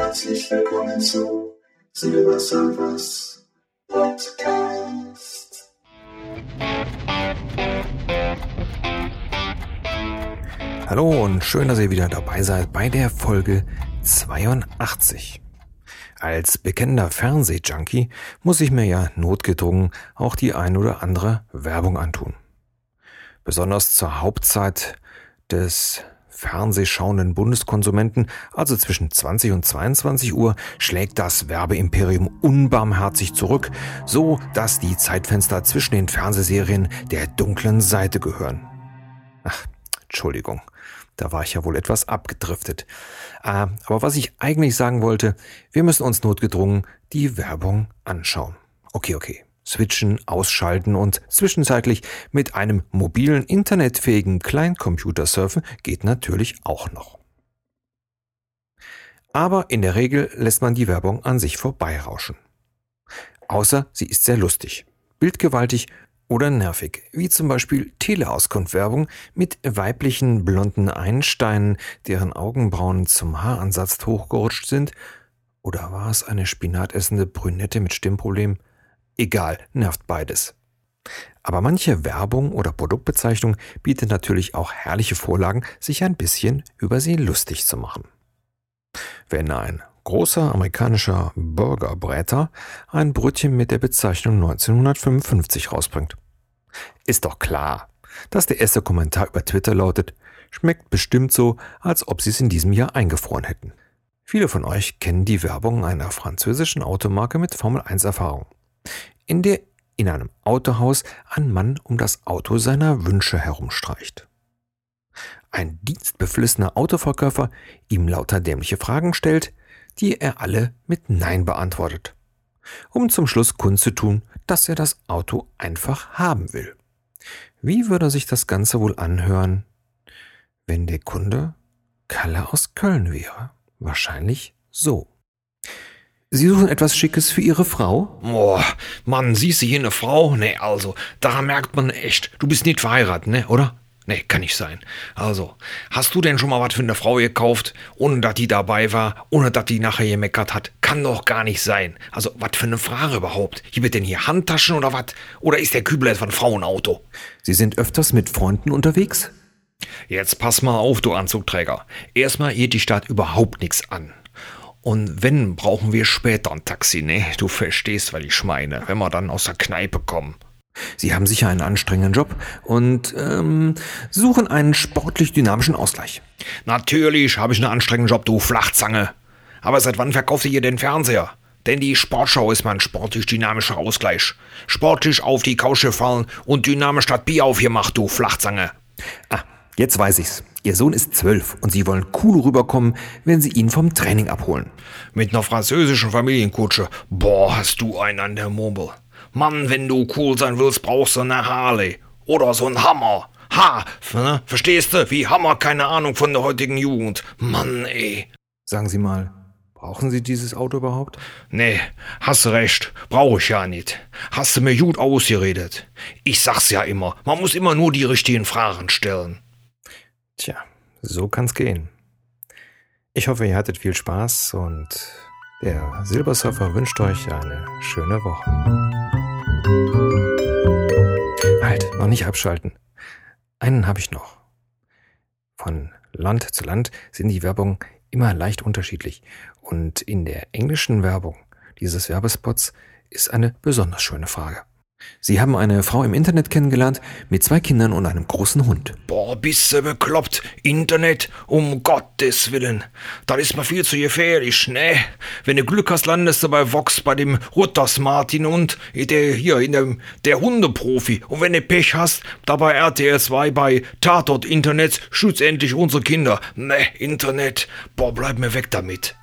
Also Silbersurfers Podcast. Hallo und schön, dass ihr wieder dabei seid bei der Folge 82. Als bekennender Fernsehjunkie muss ich mir ja notgedrungen auch die ein oder andere Werbung antun. Besonders zur Hauptzeit des fernsehschauenden Bundeskonsumenten, also zwischen 20 und 22 Uhr, schlägt das Werbeimperium unbarmherzig zurück, so dass die Zeitfenster zwischen den Fernsehserien der dunklen Seite gehören. Ach, Entschuldigung, da war ich ja wohl etwas abgedriftet. Äh, aber was ich eigentlich sagen wollte, wir müssen uns notgedrungen die Werbung anschauen. Okay, okay switchen, ausschalten und zwischenzeitlich mit einem mobilen internetfähigen Kleincomputer surfen geht natürlich auch noch. Aber in der Regel lässt man die Werbung an sich vorbeirauschen. Außer sie ist sehr lustig, bildgewaltig oder nervig, wie zum Beispiel Teleauskunft-Werbung mit weiblichen blonden Einsteinen, deren Augenbrauen zum Haaransatz hochgerutscht sind, oder war es eine spinatessende Brünette mit Stimmproblem? Egal, nervt beides. Aber manche Werbung oder Produktbezeichnung bietet natürlich auch herrliche Vorlagen, sich ein bisschen über sie lustig zu machen. Wenn ein großer amerikanischer Burgerbräter ein Brötchen mit der Bezeichnung 1955 rausbringt, ist doch klar, dass der erste Kommentar über Twitter lautet, schmeckt bestimmt so, als ob sie es in diesem Jahr eingefroren hätten. Viele von euch kennen die Werbung einer französischen Automarke mit Formel 1 Erfahrung in der in einem Autohaus ein Mann um das Auto seiner Wünsche herumstreicht. Ein dienstbeflissener Autoverkäufer ihm lauter dämliche Fragen stellt, die er alle mit Nein beantwortet, um zum Schluss kundzutun, dass er das Auto einfach haben will. Wie würde sich das Ganze wohl anhören, wenn der Kunde Kalle aus Köln wäre? Wahrscheinlich so. Sie suchen etwas Schickes für Ihre Frau? Boah, Mann, siehst du hier eine Frau? Nee, also, da merkt man echt, du bist nicht verheiratet, ne, oder? Nee, kann nicht sein. Also, hast du denn schon mal was für eine Frau gekauft, ohne dass die dabei war, ohne dass die nachher gemeckert hat? Kann doch gar nicht sein. Also, was für eine Frage überhaupt? Gibt es denn hier Handtaschen oder was? Oder ist der Kübel etwa ein Frauenauto? Sie sind öfters mit Freunden unterwegs? Jetzt pass mal auf, du Anzugträger. Erstmal geht die Stadt überhaupt nichts an. Und wenn, brauchen wir später ein Taxi, ne? Du verstehst, was ich meine, wenn wir dann aus der Kneipe kommen. Sie haben sicher einen anstrengenden Job und ähm, suchen einen sportlich dynamischen Ausgleich. Natürlich habe ich einen anstrengenden Job, du Flachzange. Aber seit wann verkauft ihr den Fernseher? Denn die Sportschau ist mein sportlich dynamischer Ausgleich. Sportlich auf die Couch fallen und dynamisch statt Bier aufgemacht, du Flachzange. Ah, Jetzt weiß ich's. Ihr Sohn ist zwölf und Sie wollen cool rüberkommen, wenn Sie ihn vom Training abholen. Mit einer französischen Familienkutsche. Boah, hast du einen an der Murmel. Mann, wenn du cool sein willst, brauchst du eine Harley. Oder so einen Hammer. Ha, ne? verstehst du? Wie Hammer, keine Ahnung von der heutigen Jugend. Mann, ey. Sagen Sie mal, brauchen Sie dieses Auto überhaupt? Nee, hast recht. Brauche ich ja nicht. Hast du mir gut ausgeredet. Ich sag's ja immer, man muss immer nur die richtigen Fragen stellen. Tja, so kann's gehen. Ich hoffe, ihr hattet viel Spaß und der Silbersurfer wünscht euch eine schöne Woche. Halt, noch nicht abschalten. Einen habe ich noch. Von Land zu Land sind die Werbung immer leicht unterschiedlich. Und in der englischen Werbung dieses Werbespots ist eine besonders schöne Frage. Sie haben eine Frau im Internet kennengelernt mit zwei Kindern und einem großen Hund. Boah, bist du bekloppt? Internet? Um Gottes Willen. Das ist mal viel zu gefährlich, ne? Wenn du Glück hast, landest du bei Vox, bei dem Rutters Martin und der, hier, in dem, der Hundeprofi. Und wenn du Pech hast, da bei RTL 2 bei Tatort Internet, schützt endlich unsere Kinder. Ne, Internet. Boah, bleib mir weg damit.